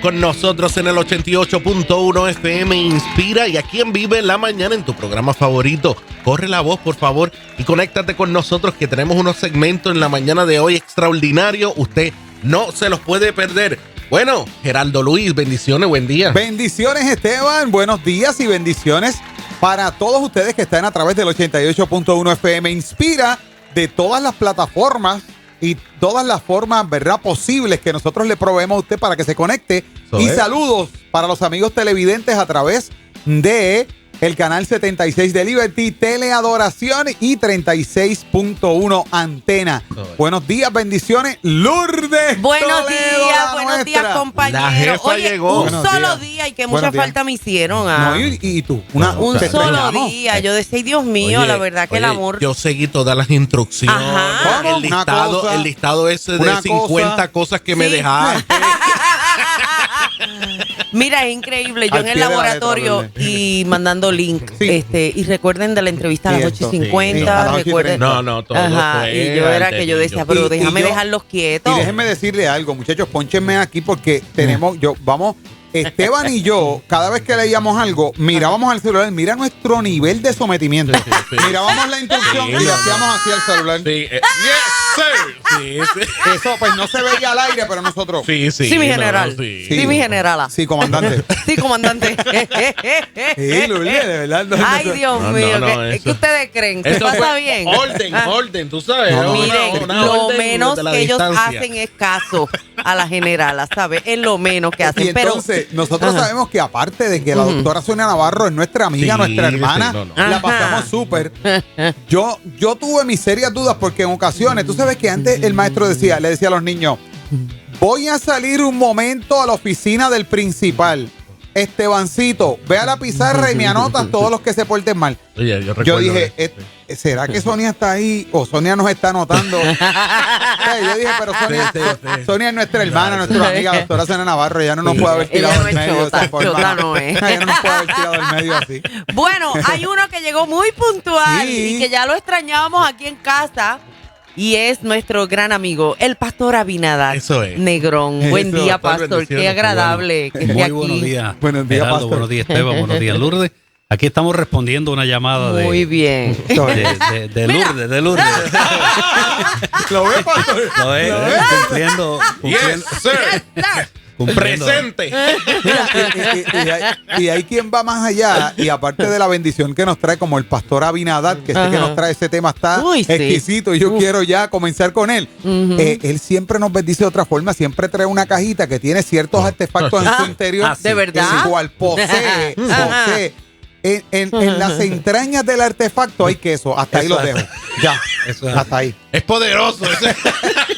con nosotros en el 88.1 FM Inspira y aquí en Vive la Mañana en tu programa favorito. Corre la voz, por favor, y conéctate con nosotros que tenemos unos segmentos en la mañana de hoy extraordinario. Usted no se los puede perder. Bueno, Geraldo Luis, bendiciones, buen día. Bendiciones, Esteban. Buenos días y bendiciones para todos ustedes que están a través del 88.1 FM Inspira de todas las plataformas y todas las formas, ¿verdad?, posibles que nosotros le proveemos a usted para que se conecte. Eso y es. saludos para los amigos televidentes a través de el canal 76 de Liberty, Teleadoración y 36.1 Antena. Buenos días, bendiciones. Lourdes. Buenos Toledo, días, la buenos días, compañeros. La jefa Oye, llegó. un Buenos solo días. día y que mucha falta me hicieron. ah. No, y, y tú, una, un te solo día. Yo decía, Dios mío, Oye, la verdad que el amor. Yo seguí todas las instrucciones. Ajá. El listado, cosa, el listado ese de una 50 cosa. cosas que me dejaste. Mira, es increíble. Yo Al en el pie de la laboratorio letra, y mandando link. Sí. este Y recuerden de la entrevista a las Cierto. 8 y 50. Sí, a las ocho y recuerden. treinta. No, no, todo Ajá, fue y yo era que yo antes, decía, pero Y- y déjame yo- dejarlos quietos. Y déjenme decirle algo, muchachos, ponchenme aquí porque tenemos, yo, vamos, Esteban y yo, cada vez que leíamos algo, mirábamos al celular, mira nuestro nivel de sometimiento. Sí, sí. Mirábamos la instrucción Sí, y le no. hacíamos así al celular. Sí, eh, yes. Sí, sí. Eso pues no se veía al aire, pero nosotros. Sí, sí. Sí, mi no, general. sí. Sí, mi generala. Sí, comandante. Sí, comandante. Sí, Lourdes, de verdad. no, Ay, no, Dios No, mío. no, no, ¿qué, eso- qué ustedes creen? ¿Qué Eso pasa fue bien? Orden, Ah. orden, tú sabes. No, no, una- Miren, una lo orden menos de la que ellos distancia. hacen es caso a la generala, ¿sabes? Es lo menos que hacen. Y entonces, pero, nosotros Ajá. sabemos que aparte de que la doctora Sonia Navarro es nuestra amiga, Sí, nuestra sí, hermana, no, no. la Ajá. pasamos súper. Yo, yo tuve mis serias dudas porque en ocasiones, tú sabes que antes el maestro decía, le decía a los niños, voy a salir un momento a la oficina del principal. Estebancito, ve a la pizarra y me anotas todos los que se porten mal. Oye, yo, dije. "Eh, ¿será que Sonia está ahí o Sonia nos está anotando? Yo dije, pero Sonia, Sí, sí, sí. Sonia es nuestra hermana, nuestra amiga, doctora Sonia Navarro, ella no nos puede haber tirado del medio de esa chota, forma. chota no es. Ella no nos puede haber tirado del medio así. Bueno, hay uno que llegó muy puntual y que ya lo extrañábamos aquí en casa. Y es nuestro gran amigo, el pastor Abinadar. Eso es. Negrón. Eso, Buen día, pastor. Qué agradable que esté Muy aquí. buenos días. Buenos días, Geraldo, pastor. buenos días, Esteban. Buenos días, Lourdes. Aquí estamos respondiendo una llamada de, Muy bien. de, de- de Lourdes, de Lourdes. ¿Lo ve, pastor? Lo es, ¿Lo ve? cumpliendo, Yes, cumpliendo, sir. Cumpliendo. Presente. Mira, y, y- y hay, y hay quien va más allá y aparte de la bendición que nos trae como el pastor Abinadad, que sé que nos trae ese tema está Uy, sí. exquisito y yo quiero ya comenzar con él. Eh, él siempre nos bendice de otra forma, siempre trae una cajita que tiene ciertos artefactos en su Ah, interior. ah, sí. ¿De verdad? El cual posee, posee. En, en- en las entrañas del artefacto hay queso. Hasta ahí lo dejo. Ya. Eso es. Hasta ahí. Es poderoso. ese.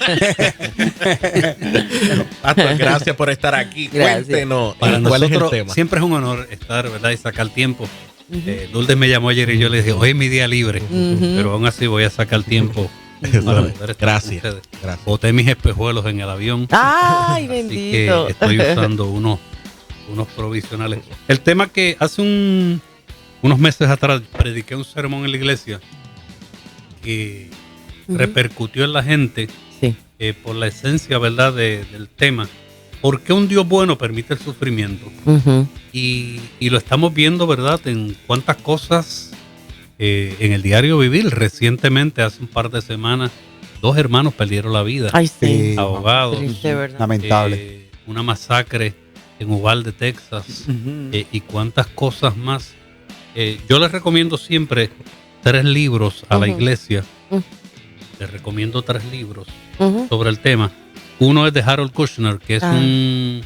Pastor, gracias por estar aquí. Gracias. Cuéntenos Para cuál es el nosotros tema. siempre es un honor estar, ¿verdad? Y sacar tiempo. Eh, Lourdes me llamó ayer y yo le dije, hoy es mi día libre, pero aún así voy a sacar tiempo para poder Gracias. Gracias. Boté mis espejuelos en el avión. Ay, Así bendito. que estoy usando unos, unos provisionales. El tema que hace un- unos meses atrás prediqué un sermón en la iglesia que repercutió en la gente Sí. eh, por la esencia, ¿verdad?, de- del tema. ¿Por qué un Dios bueno permite el sufrimiento? Ujú. Y, y lo estamos viendo, ¿verdad?, en cuántas cosas eh, en el diario vivir. Recientemente, hace un par de semanas, dos hermanos perdieron la vida. Ay, sí. Sí. ahogados. Triste, ¿verdad? Lamentable. Eh, una masacre en Uvalde, Texas, eh, y cuántas cosas más. Eh, yo les recomiendo siempre tres libros a la Ujú. iglesia. Les recomiendo tres libros sobre el tema. Uno es de Harold Kushner, que es Ah. un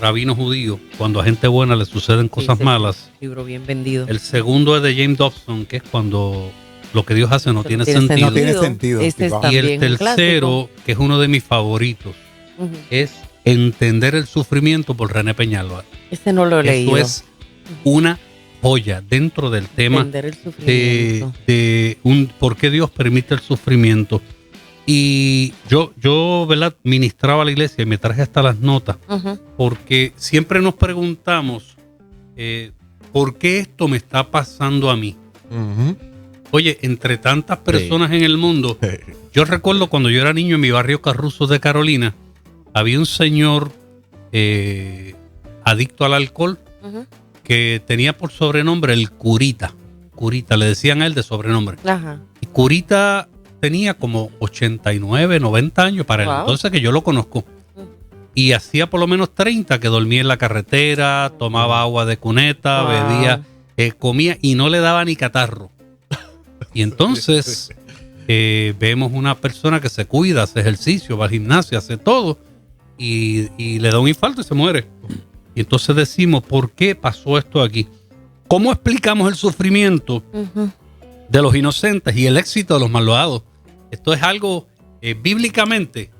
rabino judío. Cuando a gente buena le suceden cosas Sí, malas. Libro bien vendido. El segundo es de James Dobson, que es cuando lo que Dios hace no tiene tiene sentido. No tiene sentido. Este. Y el tercero, que es uno de mis favoritos, es Entender el sufrimiento por René Peñalba. Este no lo he leído. Esto es una joya dentro del tema de, de un por qué Dios permite el sufrimiento. Y yo, yo, ¿verdad? Ministraba a la iglesia y me traje hasta las notas, porque siempre nos preguntamos, eh, ¿por qué esto me está pasando a mí? Oye, entre tantas personas en el mundo, yo recuerdo cuando yo era niño en mi barrio Carruzos de Carolina, había un señor eh, adicto al alcohol. Que tenía por sobrenombre el Curita. Curita, le decían a él de sobrenombre. Ajá. Y Curita tenía como 89, 90 años para el entonces que yo lo conozco. Y hacía por lo menos 30 que dormía en la carretera, tomaba agua de cuneta, Wow. bebía, eh, comía y no le daba ni catarro. Y entonces eh, vemos una persona que se cuida, hace ejercicio, va al gimnasio, hace todo y, y le da un infarto y se muere. Y entonces decimos, ¿por qué pasó esto aquí? ¿Cómo explicamos el sufrimiento de los inocentes y el éxito de los malvados? Esto es algo eh, bíblicamente,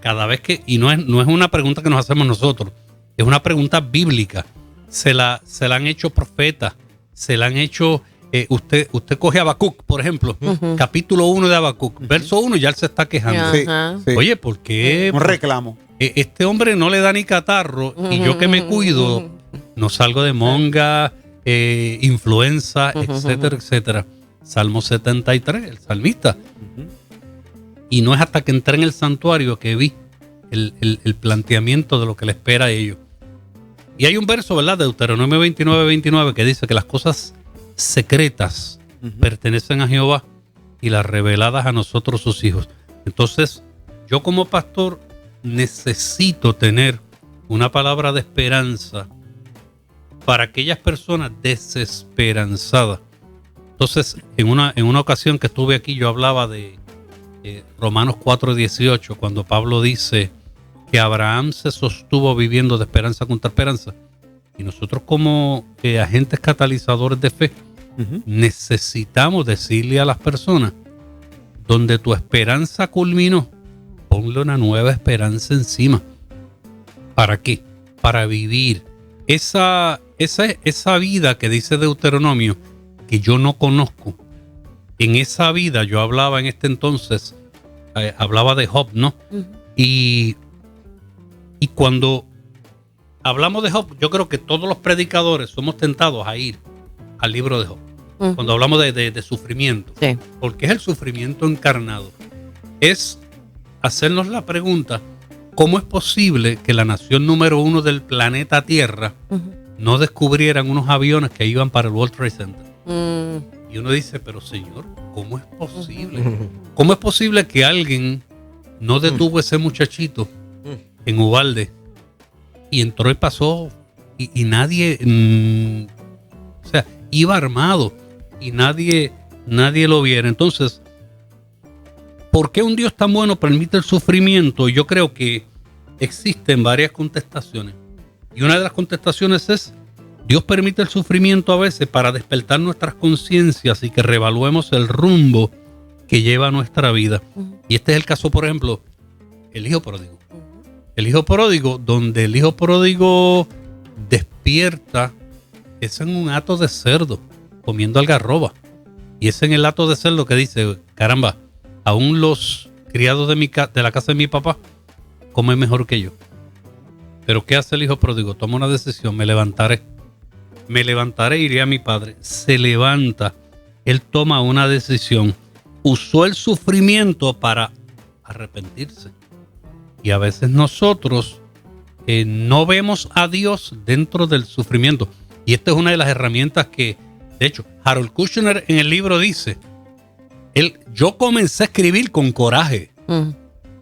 cada vez que, y no es, no es una pregunta que nos hacemos nosotros, es una pregunta bíblica. Se la, se la han hecho profetas, se la han hecho, eh, usted, usted coge a Habacuc, por ejemplo, capítulo 1 de Habacuc, verso 1, ya él se está quejando. Sí. Oye, ¿por qué? un reclamo. Eh, este hombre no le da ni catarro y yo que me cuido, no salgo de monga, eh, influenza, etcétera, etcétera. Salmo 73, el salmista. Y no es hasta que entré en el santuario que vi el, el- el planteamiento de lo que le espera a ellos. Y hay un verso, ¿verdad? De Deuteronomio 29, 29 que dice que las cosas secretas pertenecen a Jehová y las reveladas a nosotros sus hijos. Entonces, yo como pastor necesito tener una palabra de esperanza para aquellas personas desesperanzadas. Entonces, en una, en una ocasión que estuve aquí, yo hablaba de eh, Romanos 4:18, cuando Pablo dice que Abraham se sostuvo viviendo de esperanza contra esperanza. Y nosotros como eh, agentes catalizadores de fe, necesitamos decirle a las personas, donde tu esperanza culminó, ponle una nueva esperanza encima. ¿Para qué? Para vivir esa, esa, esa vida que dice Deuteronomio, que yo no conozco. En esa vida yo hablaba en este entonces, eh, hablaba de Job, ¿no? Y, y cuando hablamos de Job, yo creo que todos los predicadores somos tentados a ir al libro de Job. Cuando hablamos de, de- de sufrimiento. Sí. Porque es el sufrimiento encarnado. Es hacernos la pregunta, ¿cómo es posible que la nación número uno del planeta Tierra no descubrieran unos aviones que iban para el World Trade Center? Mm, Y uno dice, pero señor, ¿cómo es posible? ¿Cómo es posible que alguien no detuvo a ese muchachito en Ubalde y entró y pasó y, y nadie, mm, o sea, iba armado y nadie, nadie lo viera? Entonces, ¿por qué un Dios tan bueno permite el sufrimiento? Yo creo que existen varias contestaciones. Y una de las contestaciones es, Dios permite el sufrimiento a veces para despertar nuestras conciencias y que reevaluemos el rumbo que lleva nuestra vida. Y este es el caso, por ejemplo, el hijo pródigo. El hijo pródigo, donde el hijo pródigo despierta, es en un acto de cerdo, comiendo algarroba. Y es en el acto de cerdo que dice, caramba, aún los criados de, la casa de mi papá comen mejor que yo. Pero ¿qué hace el hijo pródigo? Toma una decisión, me levantaré. Me levantaré iré a mi padre. Se levanta. Él toma una decisión. Usó el sufrimiento para arrepentirse. Y a veces nosotros no vemos a Dios dentro del sufrimiento. Y esta es una de las herramientas que, de hecho, Harold Kushner en el libro dice, él, yo comencé a escribir con coraje mm,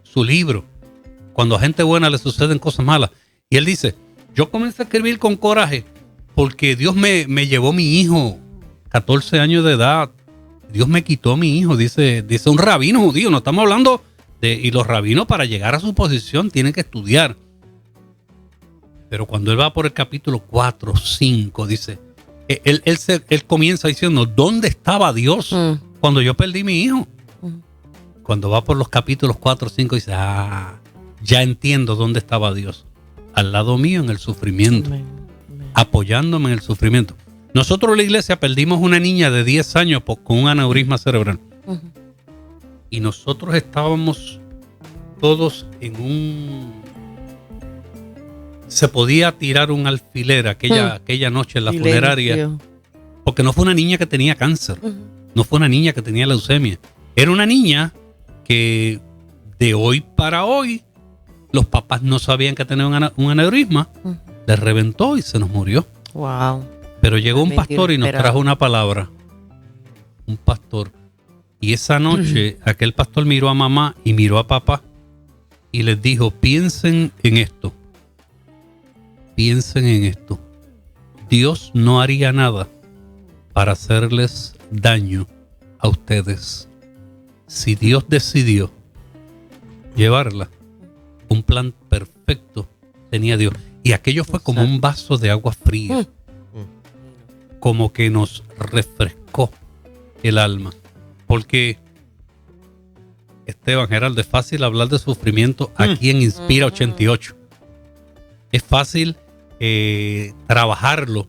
su libro, cuando a gente buena le suceden cosas malas. Y él dice, yo comencé a escribir con coraje porque Dios me, me llevó mi hijo, 14 años de edad. Dios me quitó mi hijo, dice, dice un rabino judío. No estamos hablando de... Y los rabinos para llegar a su posición tienen que estudiar. Pero cuando él va por el capítulo 4, 5, dice, él, él, se- él comienza diciendo, ¿dónde estaba Dios mm, cuando yo perdí mi hijo? cuando va por los capítulos 4 o 5 dice, ah, ya entiendo dónde estaba Dios. Al lado mío en el sufrimiento, Amén, amén. apoyándome en el sufrimiento. Nosotros en la iglesia perdimos una niña de 10 años con un aneurisma cerebral. Y nosotros estábamos todos en un... Se podía tirar un alfiler aquella, aquella noche en la Silencio. funeraria. Porque no fue una niña que tenía cáncer. No fue una niña que tenía leucemia. Era una niña que de hoy para hoy los papás no sabían que tenía un, aneurisma. Le reventó y se nos murió. Wow. Pero llegó un pastor y nos trajo una palabra. Un pastor. Y esa noche aquel pastor miró a mamá y miró a papá y les dijo, piensen en esto. Piensen en esto. Dios no haría nada para hacerles daño a ustedes. Si Dios decidió llevarla, un plan perfecto tenía Dios. Y aquello fue como un vaso de agua fría. Como que nos refrescó el alma. Porque, Esteban Geraldo, es fácil hablar de sufrimiento aquí en Inspira 88. Es fácil eh, trabajarlo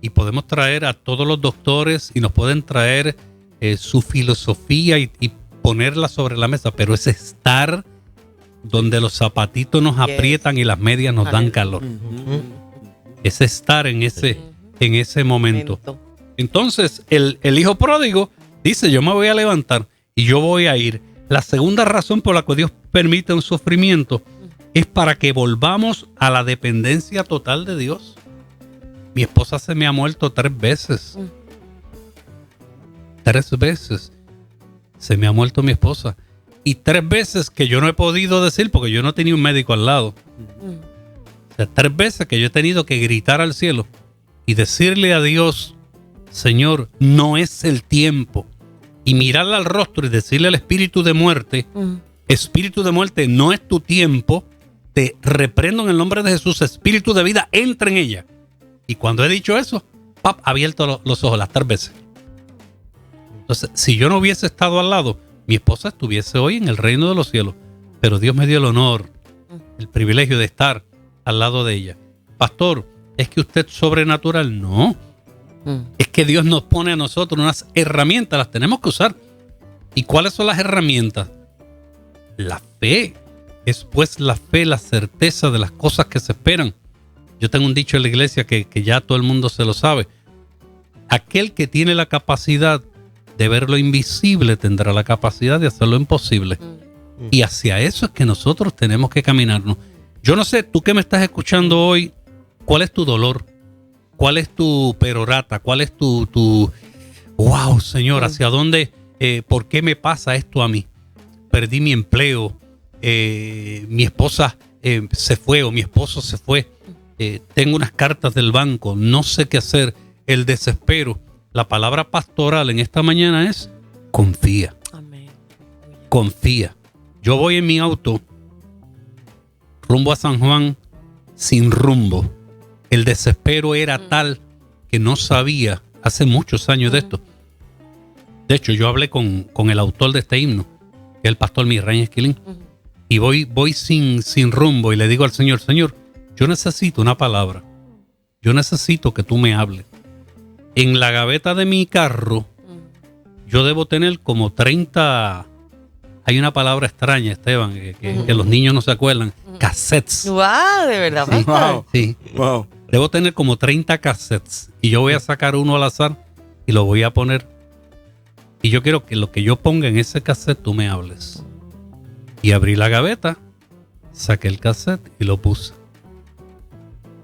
y podemos traer a todos los doctores y nos pueden traer eh, su filosofía y, y ponerla sobre la mesa, pero es estar donde los zapatitos nos Yes. aprietan y las medias nos dan calor. Es estar en ese, en ese momento. Entonces, el, el hijo pródigo dice, yo me voy a levantar y yo voy a ir. La segunda razón por la que Dios permite un sufrimiento es para que volvamos a la dependencia total de Dios. Mi esposa se me ha muerto tres veces. Tres veces se me ha muerto mi esposa. Y tres veces que yo no he podido decir porque yo no tenía un médico al lado. O sea, tres veces que yo he tenido que gritar al cielo y decirle a Dios, Señor, no es el tiempo. Y mirarle al rostro y decirle al espíritu de muerte, espíritu de muerte, no es tu tiempo. Te reprendo en el nombre de Jesús, espíritu de vida, entra en ella. Y cuando he dicho eso, pap, abierto lo- los ojos las tres veces. Entonces, si yo no hubiese estado al lado, mi esposa estuviese hoy en el reino de los cielos. Pero Dios me dio el honor, el privilegio de estar al lado de ella. Pastor, ¿es que usted es sobrenatural? No. Es que Dios nos pone a nosotros unas herramientas, las tenemos que usar. ¿Y cuáles son las herramientas? La fe. Es pues la fe, la certeza de las cosas que se esperan. Yo tengo un dicho en la iglesia que, que ya todo el mundo se lo sabe. Aquel que tiene la capacidad de ver lo invisible tendrá la capacidad de hacer lo imposible. Y hacia eso es que nosotros tenemos que caminarnos. Yo no sé, tú que me estás escuchando hoy, ¿cuál es tu dolor? ¿Cuál es tu perorata? ¿Cuál es tu, tu wow, Señor, hacia dónde, eh, por qué me pasa esto a mí? Perdí mi empleo, eh, mi esposa eh, se fue o mi esposo se fue, eh, tengo unas cartas del banco, no sé qué hacer, el desespero. La palabra pastoral en esta mañana es confía, Amén. confía. Yo voy en mi auto rumbo a San Juan sin rumbo. El desespero era tal que no sabía hace muchos años de esto. De hecho, yo hablé con, con el autor de este himno, el pastor Misraín Esquilín, y voy, voy sin, sin rumbo y le digo al Señor, Señor, yo necesito una palabra. Yo necesito que tú me hables. En la gaveta de mi carro, yo debo tener como 30... Hay una palabra extraña, Esteban, que, que- que los niños no se acuerdan. Cassettes. Wow, de verdad. Sí. Wow. Debo tener como 30 cassettes y yo voy a sacar uno al azar y lo voy a poner. Y yo quiero que lo que yo ponga en ese cassette tú me hables. Y abrí la gaveta, saqué el cassette y lo puse.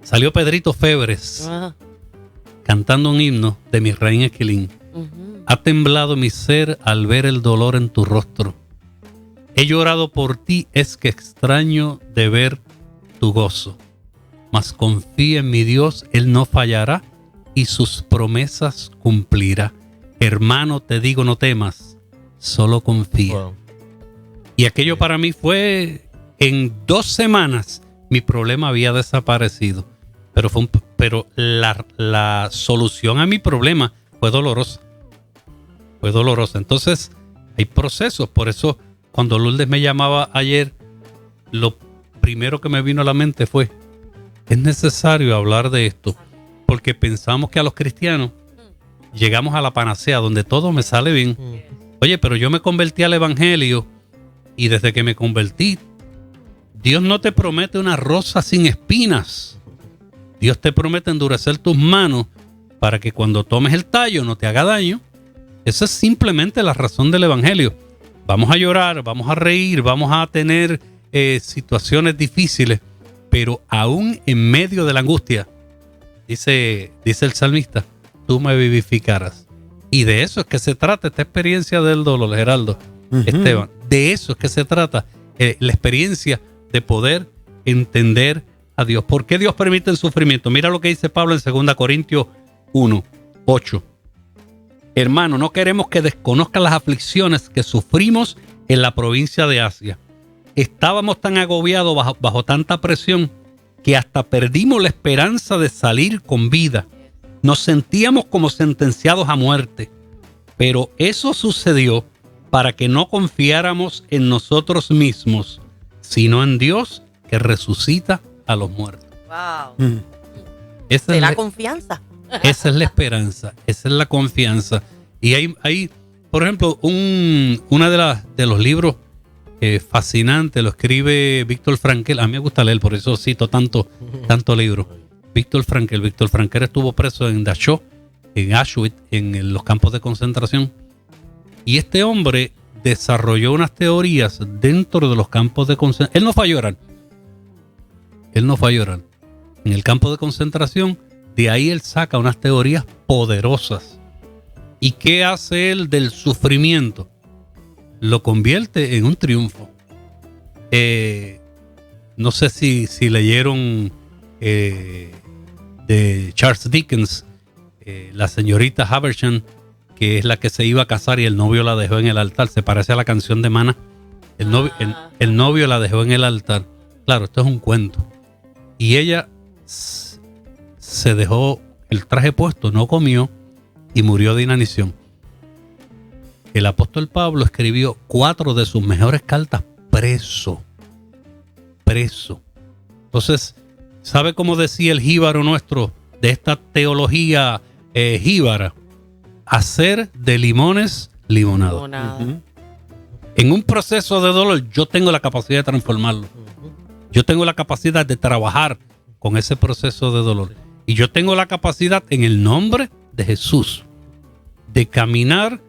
Salió Pedrito Febres cantando un himno de mi reina Esquilín. Ha temblado mi ser al ver el dolor en tu rostro. He llorado por ti, es que extraño de ver tu gozo. Mas confía en mi Dios, Él no fallará y sus promesas cumplirá. Hermano, te digo, no temas, solo confía. Wow. Y aquello para mí fue, en dos semanas, mi problema había desaparecido. Pero, fue un- pero la, la solución a mi problema fue dolorosa. Fue dolorosa. Entonces, hay procesos. Por eso, cuando Lourdes me llamaba ayer, lo primero que me vino a la mente fue, es necesario hablar de esto. Porque pensamos que a los cristianos llegamos a la panacea donde todo me sale bien. Oye, pero yo me convertí al Evangelio y desde que me convertí, Dios no te promete una rosa sin espinas. Dios te promete endurecer tus manos para que cuando tomes el tallo no te haga daño. Esa es simplemente la razón del Evangelio. Vamos a llorar, vamos a reír, vamos a tener eh, situaciones difíciles, pero aún en medio de la angustia, dice, dice el salmista, tú me vivificarás. Y de eso es que se trata esta experiencia del dolor, Geraldo, Esteban. De eso es que se trata eh, la experiencia de poder entender a Dios. ¿Por qué Dios permite el sufrimiento? Mira lo que dice Pablo en 2 Corintios 1, 8. Hermano, no queremos que desconozcan las aflicciones que sufrimos en la provincia de Asia. Estábamos tan agobiados bajo, bajo tanta presión que hasta perdimos la esperanza de salir con vida. Nos sentíamos como sentenciados a muerte. Pero eso sucedió para que no confiáramos en nosotros mismos, sino en Dios que resucita a los muertos. Wow. Mm. Esa es la, confianza. Esa es la esperanza, esa es la confianza. Y hay, hay por ejemplo, un, una de, las de los libros eh, fascinantes, lo escribe Víctor Frankel. A mí me gusta leer, por eso cito tanto, tanto libro. Víctor Frankel. Víctor Frankel estuvo preso en Dachau, en Auschwitz, en los campos de concentración. Y este hombre desarrolló unas teorías dentro de los campos de concentración. Él no llorar. Él no fue a llorar. En el campo de concentración, de ahí él saca unas teorías poderosas. ¿Y qué hace él del sufrimiento? Lo convierte en un triunfo. Eh, no sé si, si leyeron eh, de Charles Dickens, eh, la señorita Haversham, que es la que se iba a casar y el novio la dejó en el altar. Se parece a la canción de Mana. El novio la dejó en el altar. Claro, esto es un cuento. Y ella se dejó el traje puesto, no comió y murió de inanición. El apóstol Pablo escribió cuatro de sus mejores cartas preso. Preso. Entonces, ¿sabe cómo decía el jíbaro nuestro de esta teología eh, jíbara? Hacer de limones limonado. En un proceso de dolor yo tengo la capacidad de transformarlo. Yo tengo la capacidad de trabajar con ese proceso de dolor. Y yo tengo la capacidad en el nombre de Jesús de caminar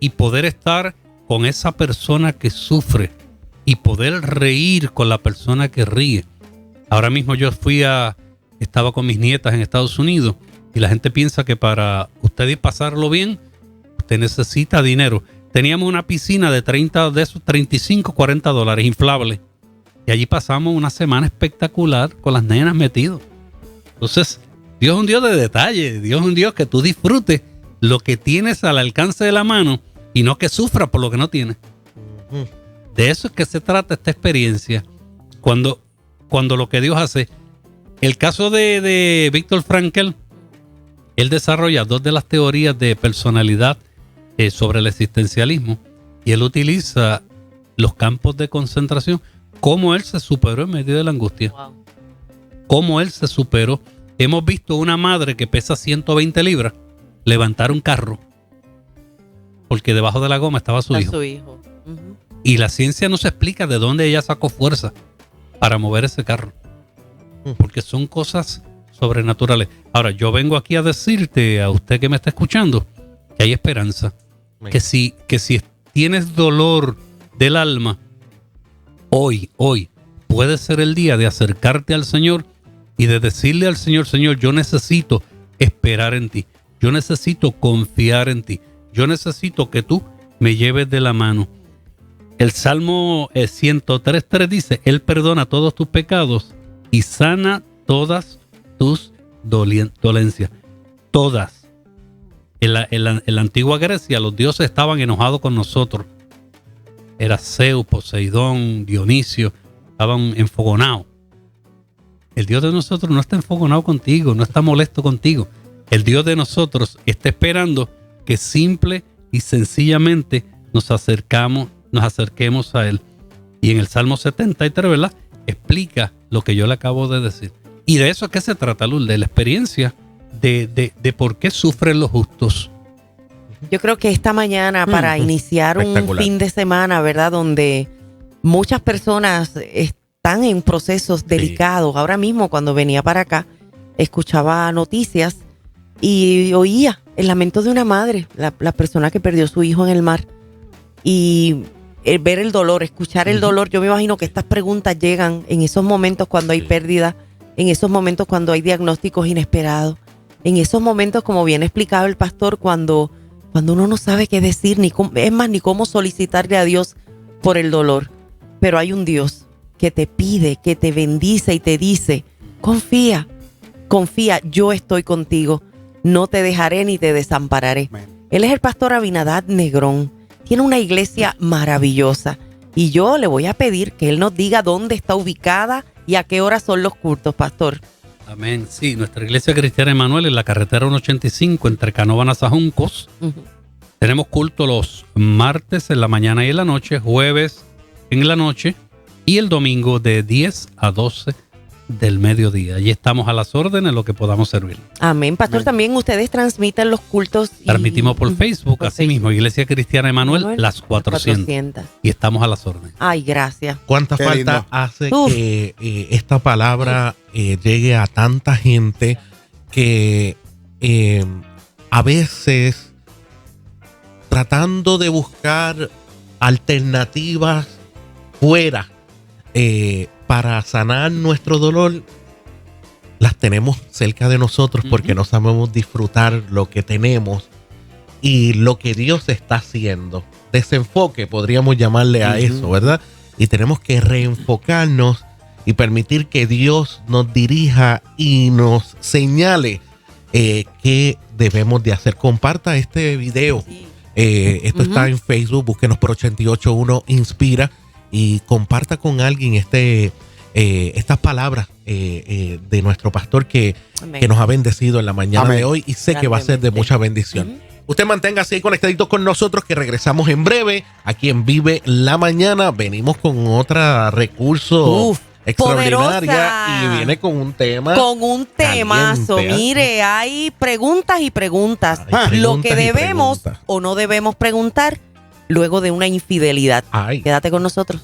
y poder estar con esa persona que sufre y poder reír con la persona que ríe. Ahora mismo yo fui a, estaba con mis nietas en Estados Unidos y la gente piensa que para usted pasarlo bien, usted necesita dinero. Teníamos una piscina de 30 de esos 35, 40 dólares inflable. Y allí pasamos una semana espectacular con las nenas metidos. Entonces, Dios es un Dios de detalle. Dios es un Dios que tú disfrutes lo que tienes al alcance de la mano y no que sufra por lo que no tienes. De eso es que se trata esta experiencia. Cuando, cuando lo que Dios hace. El caso de, de Víctor Frankel, él desarrolla dos de las teorías de personalidad eh, sobre el existencialismo y él utiliza los campos de concentración cómo él se superó en medio de la angustia. Cómo él se superó. Hemos visto una madre que pesa 120 libras levantar un carro porque debajo de la goma estaba su hijo. Y la ciencia no se explica de dónde ella sacó fuerza para mover ese carro. Mm. Porque son cosas sobrenaturales. Ahora, yo vengo aquí a decirte a usted que me está escuchando que hay esperanza. Que si, que si tienes dolor del alma, hoy, hoy, puede ser el día de acercarte al Señor y de decirle al Señor, Señor, yo necesito esperar en ti. Yo necesito confiar en ti. Yo necesito que tú me lleves de la mano. El Salmo 103.3 eh, dice, Él perdona todos tus pecados y sana todas tus dolencias. Todas. En la, en la antigua Grecia los dioses estaban enojados con nosotros era Zeus, Poseidón, Dionisio, estaban enfogonados. El Dios de nosotros no está enfogonado contigo, no está molesto contigo. El Dios de nosotros está esperando que simple y sencillamente nos acercamos, nos acerquemos a Él. Y en el Salmo 73, ¿verdad? Explica lo que yo le acabo de decir. Y de eso es que se trata, Luz, de la experiencia de, de, de por qué sufren los justos yo creo que esta mañana, mm, para iniciar un fin de semana, ¿verdad? Donde muchas personas están en procesos delicados. Ahora mismo, cuando venía para acá, escuchaba noticias y oía el lamento de una madre, la, persona que perdió su hijo en el mar. Y ver el dolor, escuchar el dolor. Yo me imagino que estas preguntas llegan en esos momentos cuando hay pérdida, en esos momentos cuando hay diagnósticos inesperados, en esos momentos, como bien explicaba el pastor, cuando, cuando uno no sabe qué decir, ni es más, ni cómo solicitarle a Dios por el dolor. Pero hay un Dios que te pide, que te bendice y te dice, confía, confía, yo estoy contigo, no te dejaré ni te desampararé. Él es el pastor Abinadad Negrón, tiene una iglesia maravillosa y yo le voy a pedir que él nos diga dónde está ubicada y a qué hora son los cultos, pastor. Amén. Sí, nuestra iglesia cristiana Emanuel en la carretera 185 entre Canóvana Sajuncos. Tenemos culto los martes en la mañana y en la noche, jueves en la noche y el domingo de 10 a 12 del mediodía. Allí estamos a las órdenes, lo que podamos servir. Amén. Pastor, también ustedes transmiten los cultos. Transmitimos por Facebook, así mismo, Iglesia Cristiana Emanuel, las 400. Y estamos a las órdenes. Ay, gracias. ¿Cuánta falta hace que eh, esta palabra eh, llegue a tanta gente que eh, a veces tratando de buscar alternativas fuera eh, para sanar nuestro dolor, las tenemos cerca de nosotros porque no sabemos disfrutar lo que tenemos y lo que Dios está haciendo. Desenfoque, podríamos llamarle a eso, ¿verdad? Y tenemos que reenfocarnos y permitir que Dios nos dirija y nos señale eh, qué debemos de hacer. Comparta este video. Eh, esto está en Facebook, búsquenos por 881 Inspira y comparta con alguien este, eh, estas palabras eh, eh, de nuestro pastor que, que, nos ha bendecido en la mañana de hoy y sé que va a ser de mucha bendición. Usted manténgase ahí conectadito con nosotros que regresamos en breve aquí en Vive la Mañana. Venimos con otro recurso. extraordinaria y viene con un tema. Con un temazo. Mire, hay preguntas y preguntas. Lo que debemos o no debemos preguntar luego de una infidelidad. Quédate con nosotros.